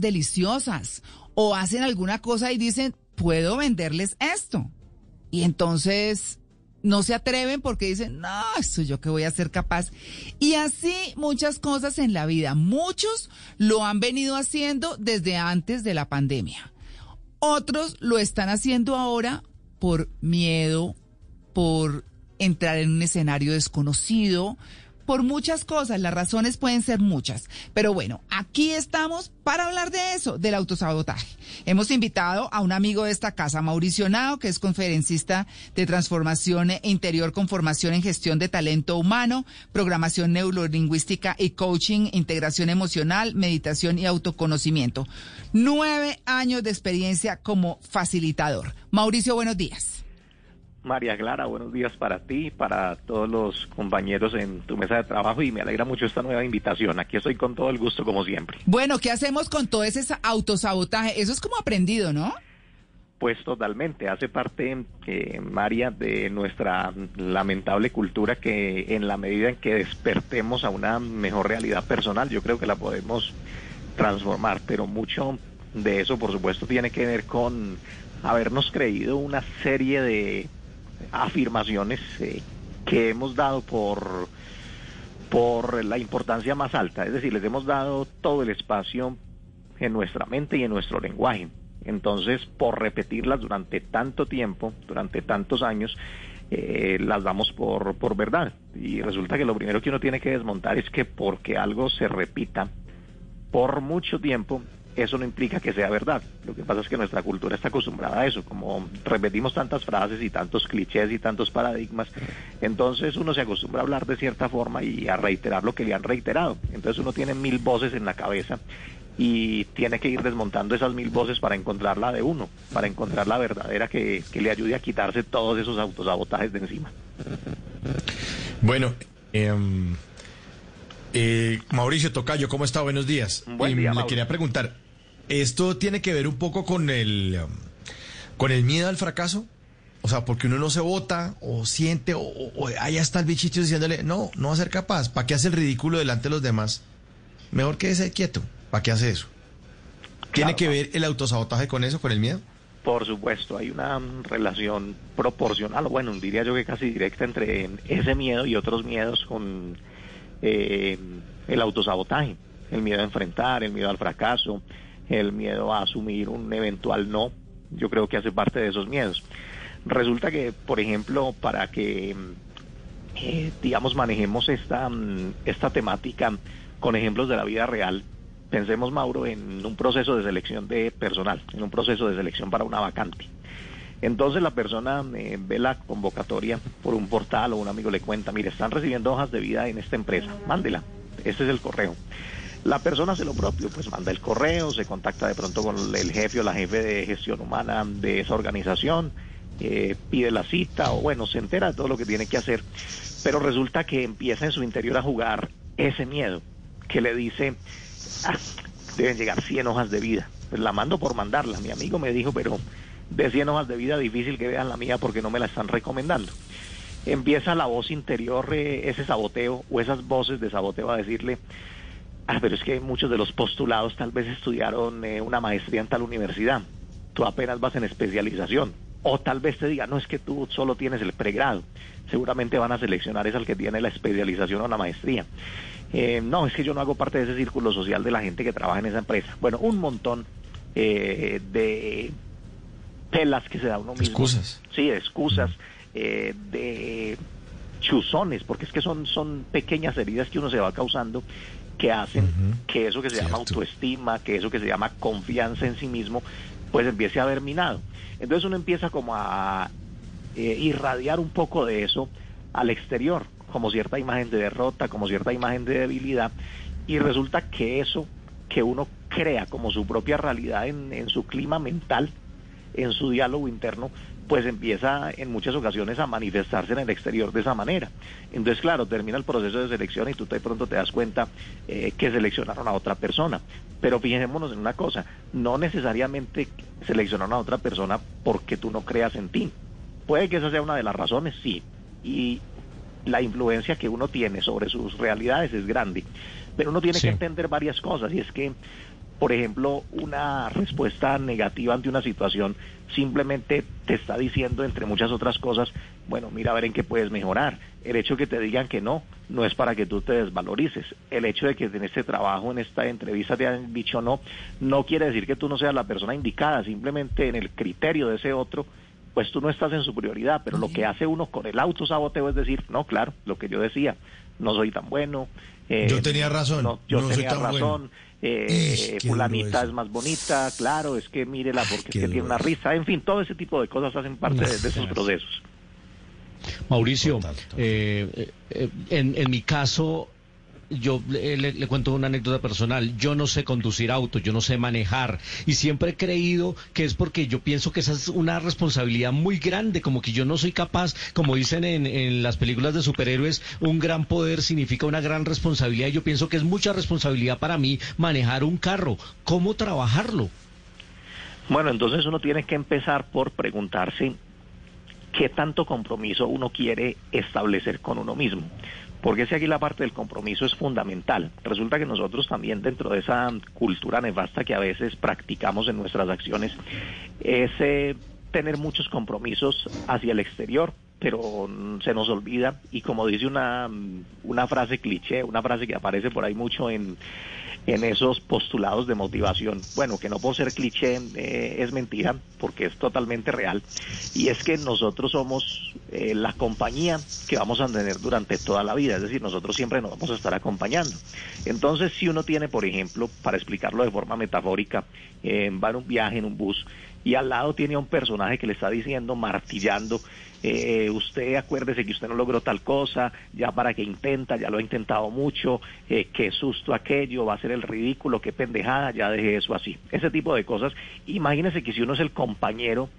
deliciosas o hacen alguna cosa y dicen, puedo venderles esto. Y entonces no se atreven porque dicen, no, eso yo que voy a ser capaz. Y así muchas cosas en la vida. Muchos lo han venido haciendo desde antes de la pandemia. Otros lo están haciendo ahora por miedo, por entrar en un escenario desconocido, por muchas cosas, las razones pueden ser muchas. Pero bueno, aquí estamos para hablar de eso, del autosabotaje. Hemos invitado a un amigo de esta casa, Mauricio Nao, que es conferencista de transformación interior con formación en gestión de talento humano, programación neurolingüística y coaching, integración emocional, meditación y autoconocimiento. Nueve años de experiencia como facilitador. Mauricio, buenos días. María Clara, buenos días para ti, para todos los compañeros en tu mesa de trabajo y me alegra mucho esta nueva invitación. Aquí estoy con todo el gusto como siempre. Bueno, ¿qué hacemos con todo ese autosabotaje? Eso es como aprendido, ¿no? Pues totalmente, hace parte, eh, María, de nuestra lamentable cultura que en la medida en que despertemos a una mejor realidad personal, yo creo que la podemos transformar, pero mucho de eso, por supuesto, tiene que ver con habernos creído una serie de afirmaciones eh, que hemos dado por, por la importancia más alta, es decir, les hemos dado todo el espacio en nuestra mente y en nuestro lenguaje. Entonces, por repetirlas durante tanto tiempo, durante tantos años, eh, las damos por, por verdad. Y resulta que lo primero que uno tiene que desmontar es que porque algo se repita por mucho tiempo, eso no implica que sea verdad. Lo que pasa es que nuestra cultura está acostumbrada a eso, como repetimos tantas frases y tantos clichés y tantos paradigmas, entonces uno se acostumbra a hablar de cierta forma y a reiterar lo que le han reiterado. Entonces uno tiene mil voces en la cabeza y tiene que ir desmontando esas mil voces para encontrar la de uno, para encontrar la verdadera que, le ayude a quitarse todos esos autosabotajes de encima. Bueno, em, eh, Mauricio Tocayo, ¿cómo está? Buenos días. Buen día, le quería preguntar, esto tiene que ver un poco con el, um, con el miedo al fracaso. O sea, porque uno no se vota o siente o, ahí está el bichito diciéndole, no, no va a ser capaz. ¿Para qué hace el ridículo delante de los demás? Mejor que quédese quieto. ¿Para qué hace eso? ¿Tiene que ver el autosabotaje con eso, con el miedo? Por supuesto, hay una relación proporcional, bueno, diría yo que casi directa entre ese miedo y otros miedos con eh, el autosabotaje, el miedo a enfrentar, el miedo al fracaso, el miedo a asumir un eventual no, yo creo que hace parte de esos miedos. Resulta que, por ejemplo, para que, eh, digamos, manejemos esta, mm, esta temática con ejemplos de la vida real, pensemos, Mauro, en un proceso de selección de personal, en un proceso de selección para una vacante. Entonces la persona eh, ve la convocatoria por un portal o un amigo le cuenta, mire, están recibiendo hojas de vida en esta empresa, mándela, este es el correo. La persona hace lo propio, pues manda el correo, se contacta de pronto con el jefe o la jefe de gestión humana de esa organización, eh, pide la cita o bueno, se entera de todo lo que tiene que hacer, pero resulta que empieza en su interior a jugar ese miedo que le dice, ah, deben llegar 100 hojas de vida. Pues la mando por mandarla. Mi amigo me dijo, pero de 100 hojas de vida difícil que vean la mía porque no me la están recomendando. Empieza la voz interior, eh, ese saboteo o esas voces de saboteo a decirle, Ah, pero es que muchos de los postulados tal vez estudiaron eh, una maestría en tal universidad. Tú apenas vas en especialización. O tal vez te diga, no es que tú solo tienes el pregrado. Seguramente van a seleccionar es al que tiene la especialización o la maestría. Eh, no, es que yo no hago parte de ese círculo social de la gente que trabaja en esa empresa. Bueno, un montón eh, de telas que se da uno mismo. Excusas. Sí, excusas, de chuzones, porque es que son, son pequeñas heridas que uno se va causando que hacen que eso que se llama autoestima, que eso que se llama confianza en sí mismo, pues empiece a haber minado. Entonces uno empieza como a eh, irradiar un poco de eso al exterior, como cierta imagen de derrota, como cierta imagen de debilidad, y resulta que eso que uno crea como su propia realidad en, en su clima mental, en su diálogo interno, pues empieza en muchas ocasiones a manifestarse en el exterior de esa manera. Entonces, claro, termina el proceso de selección y tú de pronto te das cuenta eh, que seleccionaron a otra persona. Pero fijémonos en una cosa, no necesariamente seleccionaron a otra persona porque tú no creas en ti. Puede que esa sea una de las razones, sí. Y la influencia que uno tiene sobre sus realidades es grande. Pero uno tiene que entender varias cosas y es que por ejemplo, una respuesta negativa ante una situación simplemente te está diciendo, entre muchas otras cosas, bueno, mira a ver en qué puedes mejorar. El hecho de que te digan que no, no es para que tú te desvalorices. El hecho de que en este trabajo, en esta entrevista te han dicho no, no quiere decir que tú no seas la persona indicada, simplemente en el criterio de ese otro, pues tú no estás en su prioridad, pero lo que hace uno con el autosaboteo es decir, no, claro, lo que yo decía, no soy tan bueno. Eh, yo tenía razón. No, yo tenía razón. Eh, fulanita es más bonita, claro, es que mírela porque es que tiene una risa, en fin, todo ese tipo de cosas hacen parte de, de esos procesos. Mauricio, eh, eh, en, en mi caso, yo le, cuento una anécdota personal. Yo no sé conducir auto, yo no sé manejar. Y siempre he creído que es porque yo pienso que esa es una responsabilidad muy grande, como que yo no soy capaz, como dicen en, las películas de superhéroes, un gran poder significa una gran responsabilidad. Yo pienso que es mucha responsabilidad para mí manejar un carro. ¿Cómo trabajarlo? Bueno, entonces uno tiene que empezar por preguntarse qué tanto compromiso uno quiere establecer con uno mismo. Porque si aquí la parte del compromiso es fundamental. Resulta que nosotros también dentro de esa cultura nefasta que a veces practicamos en nuestras acciones es eh, tener muchos compromisos hacia el exterior, pero se nos olvida y como dice una, una frase cliché, una frase que aparece por ahí mucho en, en esos postulados de motivación. Bueno, que no por ser cliché eh, es mentira, porque es totalmente real. Y es que nosotros somos eh, la compañía que vamos a tener durante toda la vida, es decir, nosotros siempre nos vamos a estar acompañando. Entonces, si uno tiene, por ejemplo, para explicarlo de forma metafórica, eh, va en un viaje en un bus y al lado tiene a un personaje que le está diciendo, martillando, eh, usted acuérdese que usted no logró tal cosa, ya para que intenta, ya lo ha intentado mucho, eh, qué susto aquello, va a ser el ridículo, qué pendejada, ya deje eso así. Ese tipo de cosas. Imagínese que si uno es el compañero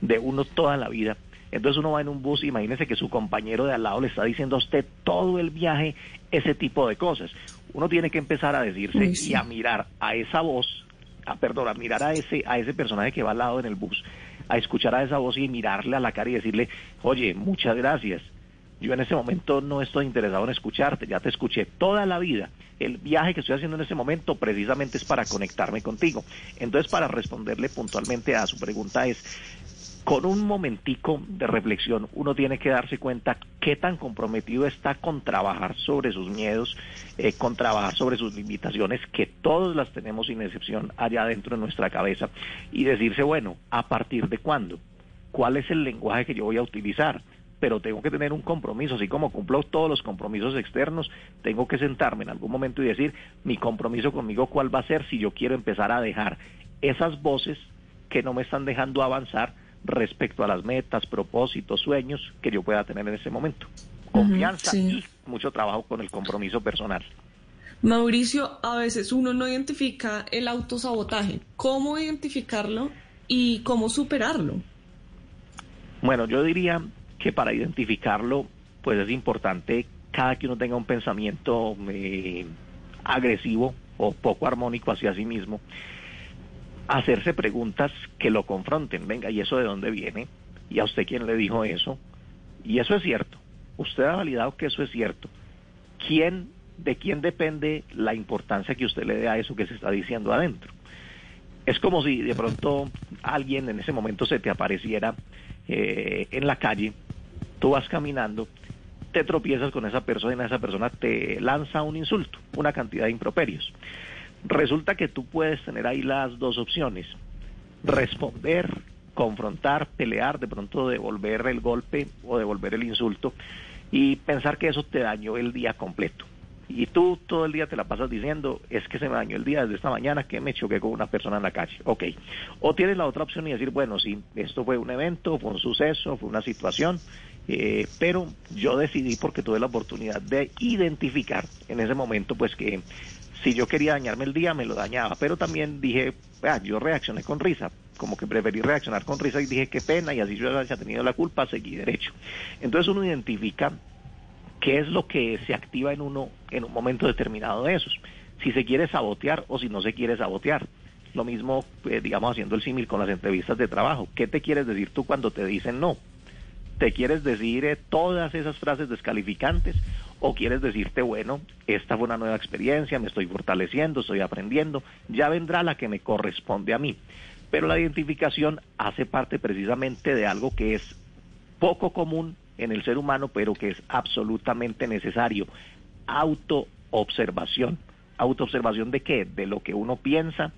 de uno toda la vida, entonces uno va en un bus, imagínese que su compañero de al lado le está diciendo a usted todo el viaje ese tipo de cosas. Uno tiene que empezar a decirse y a mirar a esa voz a, perdón, a mirar a ese, a ese personaje que va al lado en el bus, a escuchar a esa voz y mirarle a la cara y decirle, oye, muchas gracias. Yo en ese momento no estoy interesado en escucharte, ya te escuché toda la vida. El viaje que estoy haciendo en ese momento precisamente es para conectarme contigo. Entonces, para responderle puntualmente a su pregunta es, con un momentico de reflexión uno tiene que darse cuenta qué tan comprometido está con trabajar sobre sus miedos, eh, con trabajar sobre sus limitaciones, que todos las tenemos sin excepción allá dentro de nuestra cabeza, y decirse, bueno, ¿a partir de cuándo? ¿Cuál es el lenguaje que yo voy a utilizar? pero tengo que tener un compromiso, así como cumplo todos los compromisos externos, tengo que sentarme en algún momento y decir, mi compromiso conmigo cuál va a ser si yo quiero empezar a dejar esas voces que no me están dejando avanzar respecto a las metas, propósitos, sueños que yo pueda tener en ese momento. Confianza y mucho trabajo con el compromiso personal. Mauricio, a veces uno no identifica el autosabotaje. ¿Cómo identificarlo y cómo superarlo? Bueno, yo diría que para identificarlo, pues es importante cada que uno tenga un pensamiento eh, agresivo o poco armónico hacia sí mismo, hacerse preguntas que lo confronten. Venga, ¿y eso de dónde viene? ¿Y a usted quién le dijo eso? Y eso es cierto. Usted ha validado que eso es cierto. ¿Quién, de quién depende la importancia que usted le dé a eso que se está diciendo adentro? Es como si de pronto alguien en ese momento se te apareciera eh, en la calle, tú vas caminando, te tropiezas con esa persona y esa persona te lanza un insulto, una cantidad de improperios. Resulta que tú puedes tener ahí las dos opciones. Responder, confrontar, pelear, de pronto devolver el golpe o devolver el insulto y pensar que eso te dañó el día completo. Y tú todo el día te la pasas diciendo, es que se me dañó el día desde esta mañana que me choqué con una persona en la calle. Ok. O tienes la otra opción y decir, bueno, sí, esto fue un evento, fue un suceso, fue una situación, eh, pero yo decidí porque tuve la oportunidad de identificar en ese momento pues que si yo quería dañarme el día, me lo dañaba. Pero también dije, ah, yo reaccioné con risa, como que preferí reaccionar con risa y dije, qué pena, y así yo haya tenido la culpa, seguí derecho. Entonces uno identifica qué es lo que se activa en uno en un momento determinado de esos. Si se quiere sabotear o si no se quiere sabotear. Lo mismo, eh, digamos, haciendo el símil con las entrevistas de trabajo. ¿Qué te quieres decir tú cuando te dicen no? ¿Te quieres decir eh, todas esas frases descalificantes o quieres decirte, bueno, esta fue una nueva experiencia, me estoy fortaleciendo, estoy aprendiendo, ya vendrá la que me corresponde a mí. Pero la identificación hace parte precisamente de algo que es poco común en el ser humano, pero que es absolutamente necesario. Autoobservación. ¿Autoobservación de qué? De lo que uno piensa,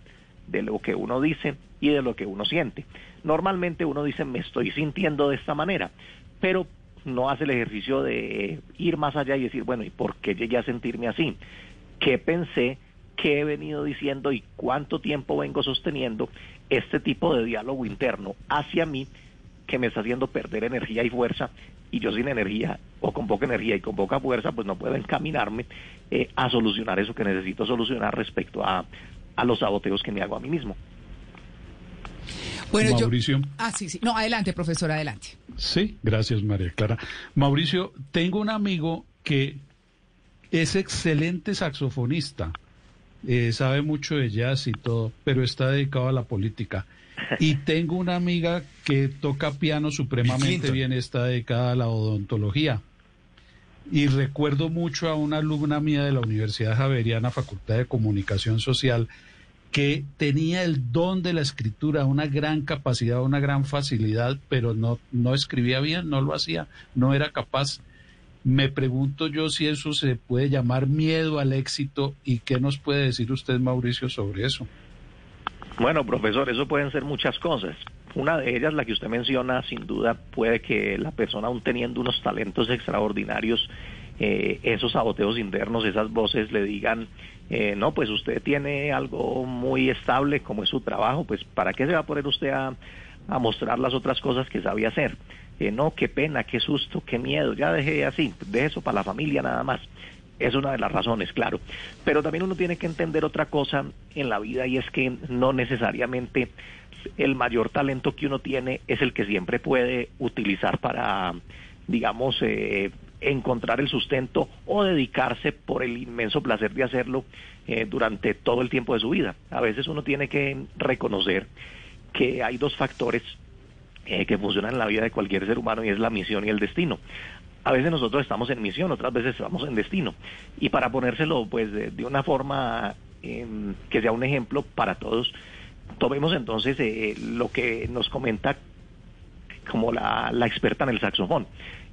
de lo que uno dice y de lo que uno siente. Normalmente uno dice, me estoy sintiendo de esta manera, pero no hace el ejercicio de ir más allá y decir, bueno, ¿y por qué llegué a sentirme así? ¿Qué pensé? ¿Qué he venido diciendo y cuánto tiempo vengo sosteniendo este tipo de diálogo interno hacia mí que me está haciendo perder energía y fuerza y yo sin energía o con poca energía y con poca fuerza pues no puedo encaminarme eh, a solucionar eso que necesito solucionar respecto a, a los saboteos que me hago a mí mismo. Bueno, Mauricio. Ah, sí, sí. No, adelante, profesor, adelante. Sí, gracias, María Clara. Mauricio, tengo un amigo que es excelente saxofonista, eh, sabe mucho de jazz y todo, pero está dedicado a la política. Y tengo una amiga que toca piano supremamente bien, está dedicada a la odontología. Y recuerdo mucho a una alumna mía de la Universidad Javeriana, Facultad de Comunicación Social, que tenía el don de la escritura, una gran capacidad, una gran facilidad, pero no, no escribía bien, no lo hacía, no era capaz. Me pregunto yo si eso se puede llamar miedo al éxito y qué nos puede decir usted, Mauricio, sobre eso. Bueno, profesor, eso pueden ser muchas cosas. Una de ellas, la que usted menciona, sin duda puede que la persona, aún teniendo unos talentos extraordinarios, eh, esos saboteos internos, esas voces le digan, eh, no, pues usted tiene algo muy estable como es su trabajo, pues ¿para qué se va a poner usted a, mostrar las otras cosas que sabía hacer? Eh, no, qué pena, qué susto, qué miedo, ya dejé así, deje eso para la familia nada más. Es una de las razones, claro. Pero también uno tiene que entender otra cosa en la vida y es que no necesariamente el mayor talento que uno tiene es el que siempre puede utilizar para, digamos, eh, encontrar el sustento o dedicarse por el inmenso placer de hacerlo eh, durante todo el tiempo de su vida. A veces uno tiene que reconocer que hay dos factores eh, que funcionan en la vida de cualquier ser humano y es la misión y el destino. A veces nosotros estamos en misión, otras veces estamos en destino. Y para ponérselo pues de, una forma em, que sea un ejemplo para todos, tomemos entonces eh, lo que nos comenta como la, la experta en el saxofón.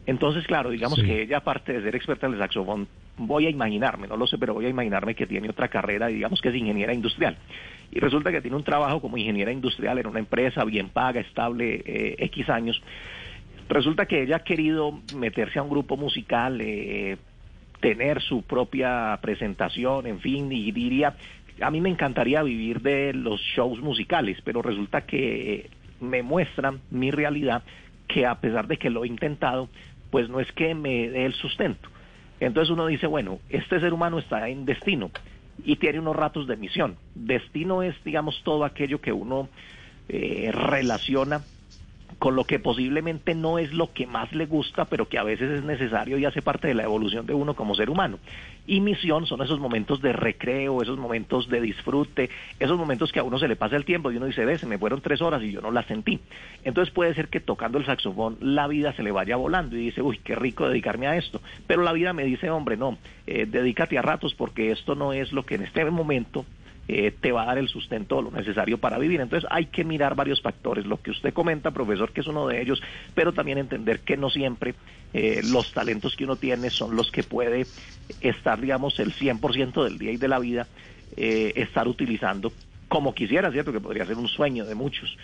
Entonces, claro, digamos que ella, aparte de ser experta en el saxofón, voy a imaginarme, no lo sé, pero voy a imaginarme que tiene otra carrera, digamos que es ingeniera industrial. Y resulta que tiene un trabajo como ingeniera industrial en una empresa bien paga, estable, eh, X años. Resulta que ella ha querido meterse a un grupo musical, eh, tener su propia presentación, en fin, y diría, a mí me encantaría vivir de los shows musicales, pero resulta que me muestran mi realidad que a pesar de que lo he intentado, pues no es que me dé el sustento. Entonces uno dice, bueno, este ser humano está en destino y tiene unos ratos de misión. Destino es, digamos, todo aquello que uno eh, relaciona con lo que posiblemente no es lo que más le gusta, pero que a veces es necesario y hace parte de la evolución de uno como ser humano. Y misión son esos momentos de recreo, esos momentos de disfrute, esos momentos que a uno se le pasa el tiempo y uno dice, ve, se me fueron tres horas y yo no las sentí. Entonces puede ser que tocando el saxofón la vida se le vaya volando y dice, uy, qué rico dedicarme a esto. Pero la vida me dice, hombre, no, eh, dedícate a ratos porque esto no es lo que en este momento eh, te va a dar el sustento lo necesario para vivir. Entonces hay que mirar varios factores, lo que usted comenta, profesor, que es uno de ellos, pero también entender que no siempre eh, los talentos que uno tiene son los que puede estar, digamos, el 100% del día y de la vida, eh, estar utilizando como quisiera, ¿cierto? Que podría ser un sueño de muchos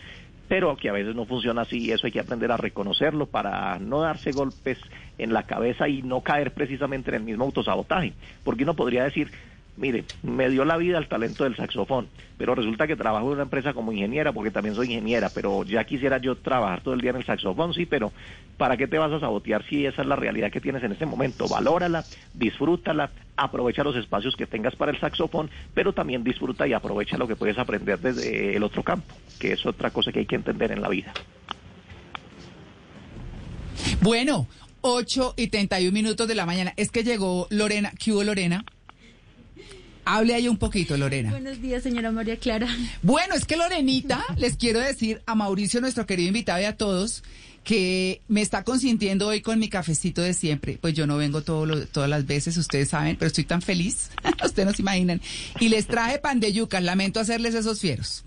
pero que a veces no funciona así y eso hay que aprender a reconocerlo para no darse golpes en la cabeza y no caer precisamente en el mismo autosabotaje, porque uno podría decir, mire, me dio la vida el talento del saxofón, pero resulta que trabajo en una empresa como ingeniera, porque también soy ingeniera, pero ya quisiera yo trabajar todo el día en el saxofón, sí, pero ¿para qué te vas a sabotear si esa es la realidad que tienes en este momento? Valórala, disfrútala, aprovecha los espacios que tengas para el saxofón, pero también disfruta y aprovecha lo que puedes aprender desde el otro campo, que es otra cosa que hay que entender en la vida. Bueno, 8 y 31 minutos de la mañana. Es que llegó Lorena. ¿Qué hubo, Lorena? Hable ahí un poquito, Lorena. Buenos días, señora María Clara. Bueno, es que Lorenita, les quiero decir a Mauricio, nuestro querido invitado, y a todos, que me está consintiendo hoy con mi cafecito de siempre. Pues yo no vengo todo lo- todas las veces, ustedes saben, pero estoy tan feliz, ustedes no se imaginan. Y les traje pan de yucas, lamento hacerles esos fieros.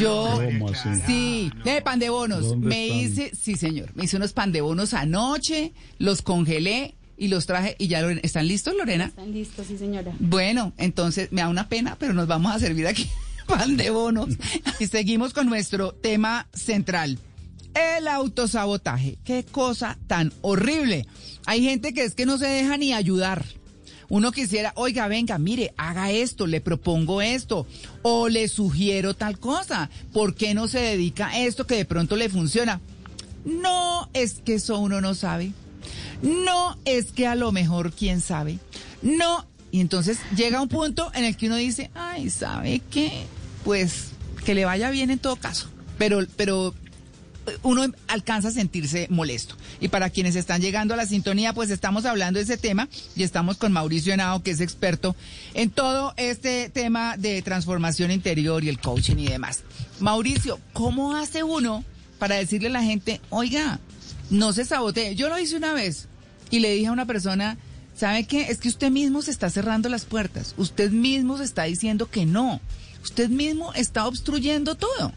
Yo, ¿Cómo así? sí, de pan de bonos. ¿Dónde Me están? hice, sí señor, me hice unos pan de bonos anoche, los congelé y los traje y ya, Lorena- ¿están listos, Lorena? Están listos, sí, señora. Bueno, entonces me da una pena, pero nos vamos a servir aquí pan de bonos. Y seguimos con nuestro tema central. El autosabotaje. Qué cosa tan horrible. Hay gente que es que no se deja ni ayudar. Uno quisiera, oiga, venga, mire, haga esto, le propongo esto, o le sugiero tal cosa. ¿Por qué no se dedica a esto que de pronto le funciona? No, es que eso uno no sabe. No, es que a lo mejor quién sabe. No, y entonces llega un punto en el que uno dice, ay, ¿sabe qué? Pues que le vaya bien en todo caso. Pero, pero eh, uno alcanza a sentirse molesto. Y para quienes están llegando a la sintonía, pues estamos hablando de ese tema y estamos con Mauricio Henao, que es experto en todo este tema de transformación interior y el coaching y demás. Mauricio, ¿cómo hace uno para decirle a la gente, oiga, no se sabotee? Yo lo hice una vez y le dije a una persona, ¿sabe qué? Es que usted mismo se está cerrando las puertas, usted mismo se está diciendo que no, usted mismo está obstruyendo todo.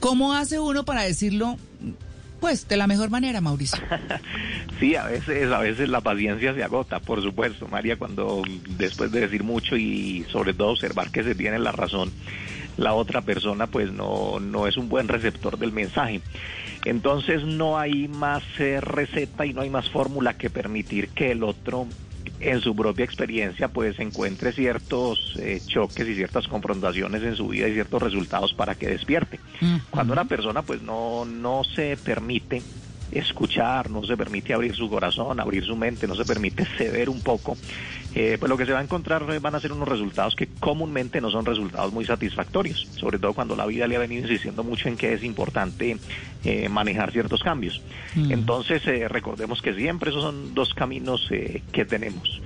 ¿Cómo hace uno para decirlo, pues, de la mejor manera, Mauricio? Sí, a veces, a veces la paciencia se agota, por supuesto, María, cuando después de decir mucho y sobre todo observar que se tiene la razón, la otra persona pues no, no es un buen receptor del mensaje. Entonces no hay más eh, receta y no hay más fórmula que permitir que el otro en su propia experiencia pues encuentre ciertos eh, choques y ciertas confrontaciones en su vida y ciertos resultados para que despierte. Cuando una persona pues no, no se permite escuchar, no se permite abrir su corazón, abrir su mente, no se permite ceder un poco, eh, pues lo que se va a encontrar eh, van a ser unos resultados que comúnmente no son resultados muy satisfactorios, sobre todo cuando la vida le ha venido insistiendo mucho en que es importante eh, manejar ciertos cambios. Entonces, eh, recordemos que siempre esos son dos caminos eh, que tenemos.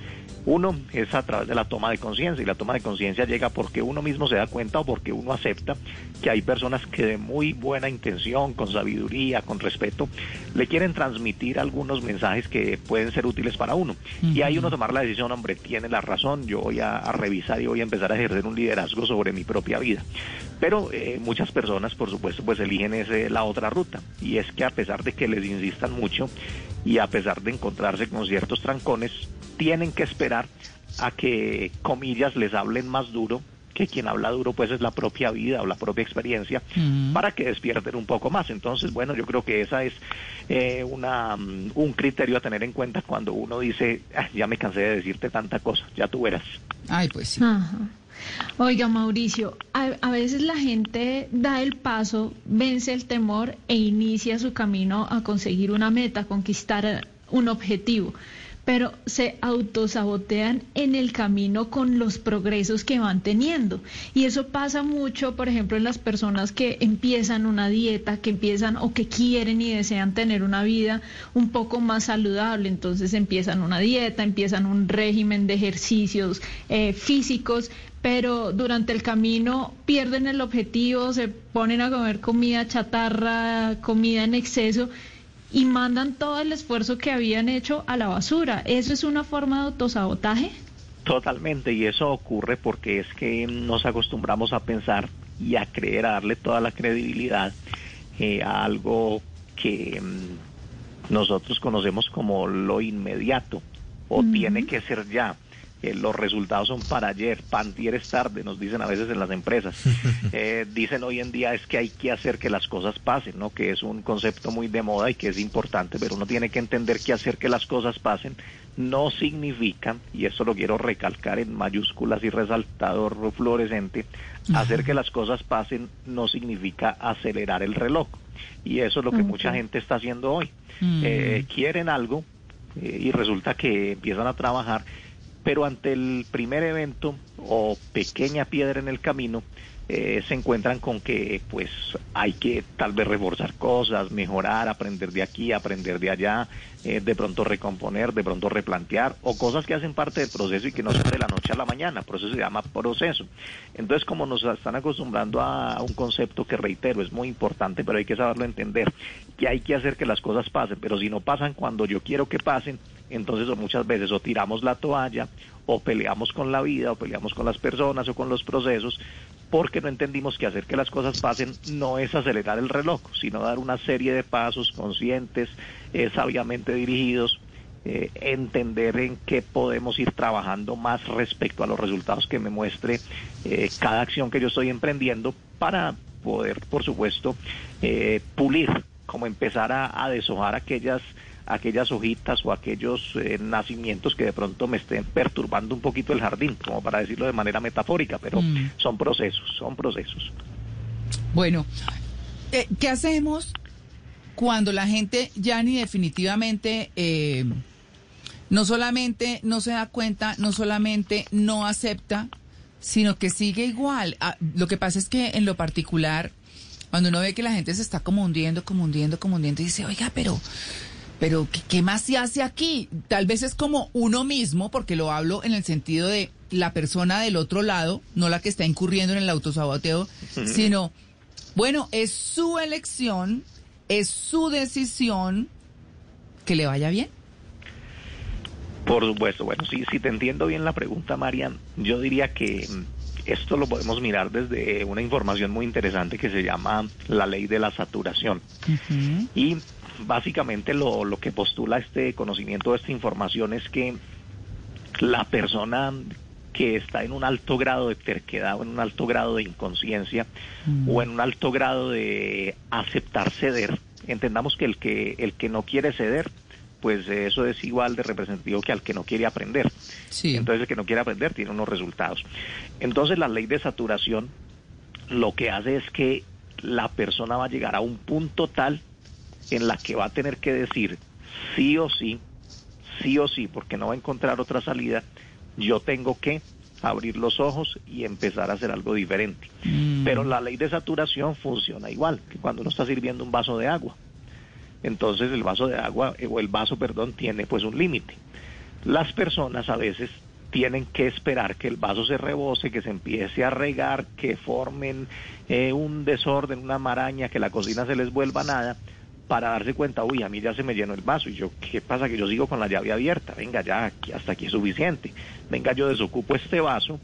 Uno es a través de la toma de conciencia y la toma de conciencia llega porque uno mismo se da cuenta o porque uno acepta que hay personas que de muy buena intención, con sabiduría, con respeto, le quieren transmitir algunos mensajes que pueden ser útiles para uno. Y ahí uno tomar la decisión, hombre, tiene la razón, yo voy a, a revisar y voy a empezar a ejercer un liderazgo sobre mi propia vida. Pero eh, muchas personas, por supuesto, pues eligen ese, la otra ruta. Y es que a pesar de que les insistan mucho y a pesar de encontrarse con ciertos trancones, tienen que esperar a que, comillas, les hablen más duro, que quien habla duro pues es la propia vida o la propia experiencia, para que despierten un poco más. Entonces, bueno, yo creo que esa es eh, una, mm, un criterio a tener en cuenta cuando uno dice, "Ah, ya me cansé de decirte tanta cosa, ya tú verás. Ay, pues sí. Ajá. Oiga, Mauricio, a, a veces la gente da el paso, vence el temor e inicia su camino a conseguir una meta, conquistar un objetivo, pero se autosabotean en el camino con los progresos que van teniendo. Y eso pasa mucho, por ejemplo, en las personas que empiezan una dieta, que empiezan o que quieren y desean tener una vida un poco más saludable. Entonces empiezan una dieta, empiezan un régimen de ejercicios eh, físicos, pero durante el camino pierden el objetivo, se ponen a comer comida chatarra, comida en exceso y mandan todo el esfuerzo que habían hecho a la basura. ¿Eso es una forma de autosabotaje? Totalmente, y eso ocurre porque es que nos acostumbramos a pensar y a creer, a darle toda la credibilidad eh, a algo que mm, nosotros conocemos como lo inmediato o tiene que ser ya. Eh, los resultados son para ayer, pantier es tarde, nos dicen a veces en las empresas. Eh, dicen hoy en día es que hay que hacer que las cosas pasen, ¿no? Que es un concepto muy de moda y que es importante, pero uno tiene que entender que hacer que las cosas pasen no significa, y esto lo quiero recalcar en mayúsculas y resaltador fluorescente, hacer que las cosas pasen no significa acelerar el reloj. Y eso es lo que mucha gente está haciendo hoy. Eh, quieren algo eh, y resulta que empiezan a trabajar, pero ante el primer evento o pequeña piedra en el camino, eh, se encuentran con que pues hay que tal vez reforzar cosas, mejorar, aprender de aquí, aprender de allá, eh, de pronto recomponer, de pronto replantear, o cosas que hacen parte del proceso y que no son de la noche a la mañana, por eso se llama proceso. Entonces, como nos están acostumbrando a un concepto que reitero, es muy importante, pero hay que saberlo entender, que hay que hacer que las cosas pasen, pero si no pasan cuando yo quiero que pasen, entonces muchas veces o tiramos la toalla o peleamos con la vida o peleamos con las personas o con los procesos porque no entendimos que hacer que las cosas pasen no es acelerar el reloj, sino dar una serie de pasos conscientes, eh, sabiamente dirigidos, eh, entender en qué podemos ir trabajando más respecto a los resultados que me muestre eh, cada acción que yo estoy emprendiendo para poder, por supuesto, pulir, como empezar a, a deshojar aquellas aquellas hojitas o aquellos eh, nacimientos que de pronto me estén perturbando un poquito el jardín, como para decirlo de manera metafórica, pero mm. son procesos, son procesos. Bueno, eh, ¿qué hacemos cuando la gente ya ni definitivamente eh, no solamente no se da cuenta, no solamente no acepta, sino que sigue igual? Ah, lo que pasa es que en lo particular, cuando uno ve que la gente se está como hundiendo, como hundiendo, como hundiendo, y dice, oiga, pero pero ¿qué, más se hace aquí? Tal vez es como uno mismo, porque lo hablo en el sentido de la persona del otro lado, no la que está incurriendo en el autosaboteo, sino, bueno, es su elección, es su decisión, que le vaya bien. Por supuesto, bueno, sí, si te entiendo bien la pregunta, Marian, yo diría que mm, esto lo podemos mirar desde una información muy interesante que se llama la ley de la saturación. Y básicamente lo, lo que postula este conocimiento, esta información es que la persona que está en un alto grado de terquedad o en un alto grado de inconsciencia mm. o en un alto grado de aceptar ceder, entendamos que el que el que no quiere ceder, pues eso es igual de representativo que al que no quiere aprender. Entonces el que no quiere aprender tiene unos resultados. Entonces la ley de saturación lo que hace es que la persona va a llegar a un punto tal en la que va a tener que decir sí o sí, sí o sí, porque no va a encontrar otra salida, yo tengo que abrir los ojos y empezar a hacer algo diferente. Mm. Pero la ley de saturación funciona igual que cuando uno está sirviendo un vaso de agua. Entonces el vaso de agua, eh, o el vaso, perdón, tiene pues un límite. Las personas a veces tienen que esperar que el vaso se rebose, que se empiece a regar, que formen eh, un desorden, una maraña, que la cocina se les vuelva nada, para darse cuenta, uy, a mí ya se me llenó el vaso. Y yo, ¿qué pasa? Que yo sigo con la llave abierta. Venga, ya, hasta aquí es suficiente. Venga, yo desocupo este vaso,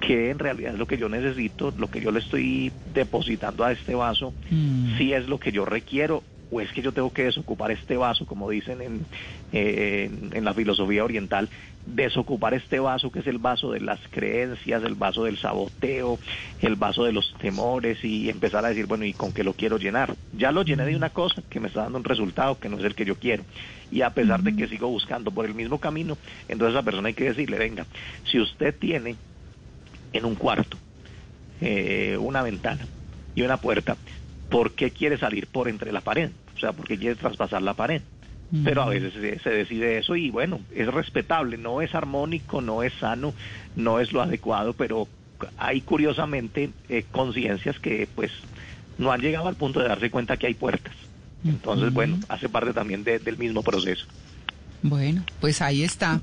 que en realidad es lo que yo necesito, lo que yo le estoy depositando a este vaso, mm. si es lo que yo requiero o es que yo tengo que desocupar este vaso, como dicen en, en, la filosofía oriental, desocupar este vaso que es el vaso de las creencias, el vaso del saboteo, el vaso de los temores y empezar a decir, bueno, ¿y con qué lo quiero llenar? Ya lo llené de una cosa que me está dando un resultado que no es el que yo quiero. Y a pesar de que sigo buscando por el mismo camino, entonces a esa persona hay que decirle, venga, si usted tiene en un cuarto eh, una ventana y una puerta, ¿por qué quiere salir por entre la pared? O sea, ¿por qué quiere traspasar la pared? Pero a veces se, decide eso y bueno, es respetable, no es armónico, no es sano, no es lo adecuado, pero hay curiosamente eh, conciencias que pues no han llegado al punto de darse cuenta que hay puertas. Entonces, bueno, hace parte también del mismo proceso. Bueno, pues ahí está.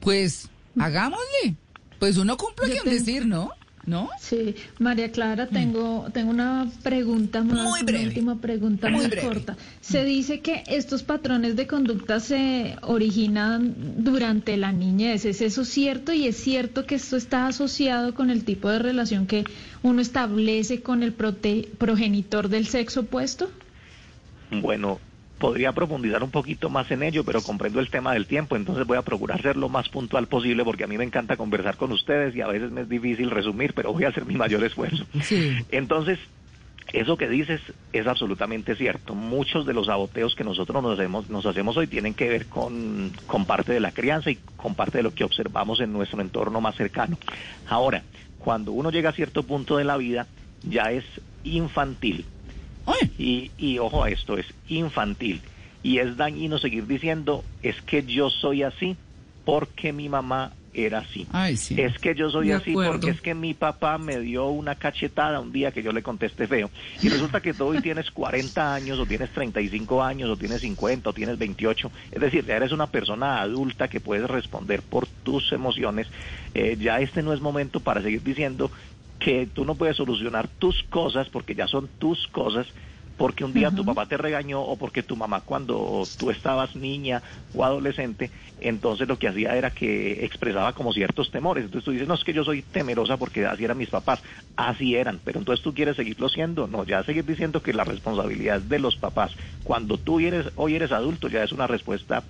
Pues hagámosle. Pues uno cumple que decir, ¿no? ¿No? Sí, María Clara, tengo, tengo una pregunta más, muy una última pregunta muy, corta. Se dice que estos patrones de conducta se originan durante la niñez. ¿Es eso cierto? Y es cierto que esto está asociado con el tipo de relación que uno establece con el progenitor del sexo opuesto. Bueno, podría profundizar un poquito más en ello, pero comprendo el tema del tiempo, entonces voy a procurar ser lo más puntual posible porque a mí me encanta conversar con ustedes y a veces me es difícil resumir, pero voy a hacer mi mayor esfuerzo. Entonces, eso que dices es absolutamente cierto. Muchos de los saboteos que nosotros nos hacemos, nos hacemos hoy tienen que ver con, con parte de la crianza y con parte de lo que observamos en nuestro entorno más cercano. Ahora, cuando uno llega a cierto punto de la vida, ya es infantil y, y ojo a esto, es infantil. Y es dañino seguir diciendo, es que yo soy así porque mi mamá era así. Ay, sí. Es que yo soy De así acuerdo. porque es que mi papá me dio una cachetada un día que yo le contesté feo. Y resulta que tú hoy tienes 40 años, o tienes 35 años, o tienes 50, o tienes 28. Es decir, ya eres una persona adulta que puedes responder por tus emociones. Eh, ya este no es momento para seguir diciendo que tú no puedes solucionar tus cosas porque ya son tus cosas porque un día tu papá te regañó o porque tu mamá cuando tú estabas niña o adolescente, entonces lo que hacía era que expresaba como ciertos temores. Entonces tú dices, no, es que yo soy temerosa porque así eran mis papás. Así eran, pero entonces tú quieres seguirlo siendo. No, ya seguir diciendo que la responsabilidad es de los papás. Cuando tú eres, hoy eres adulto ya es una respuesta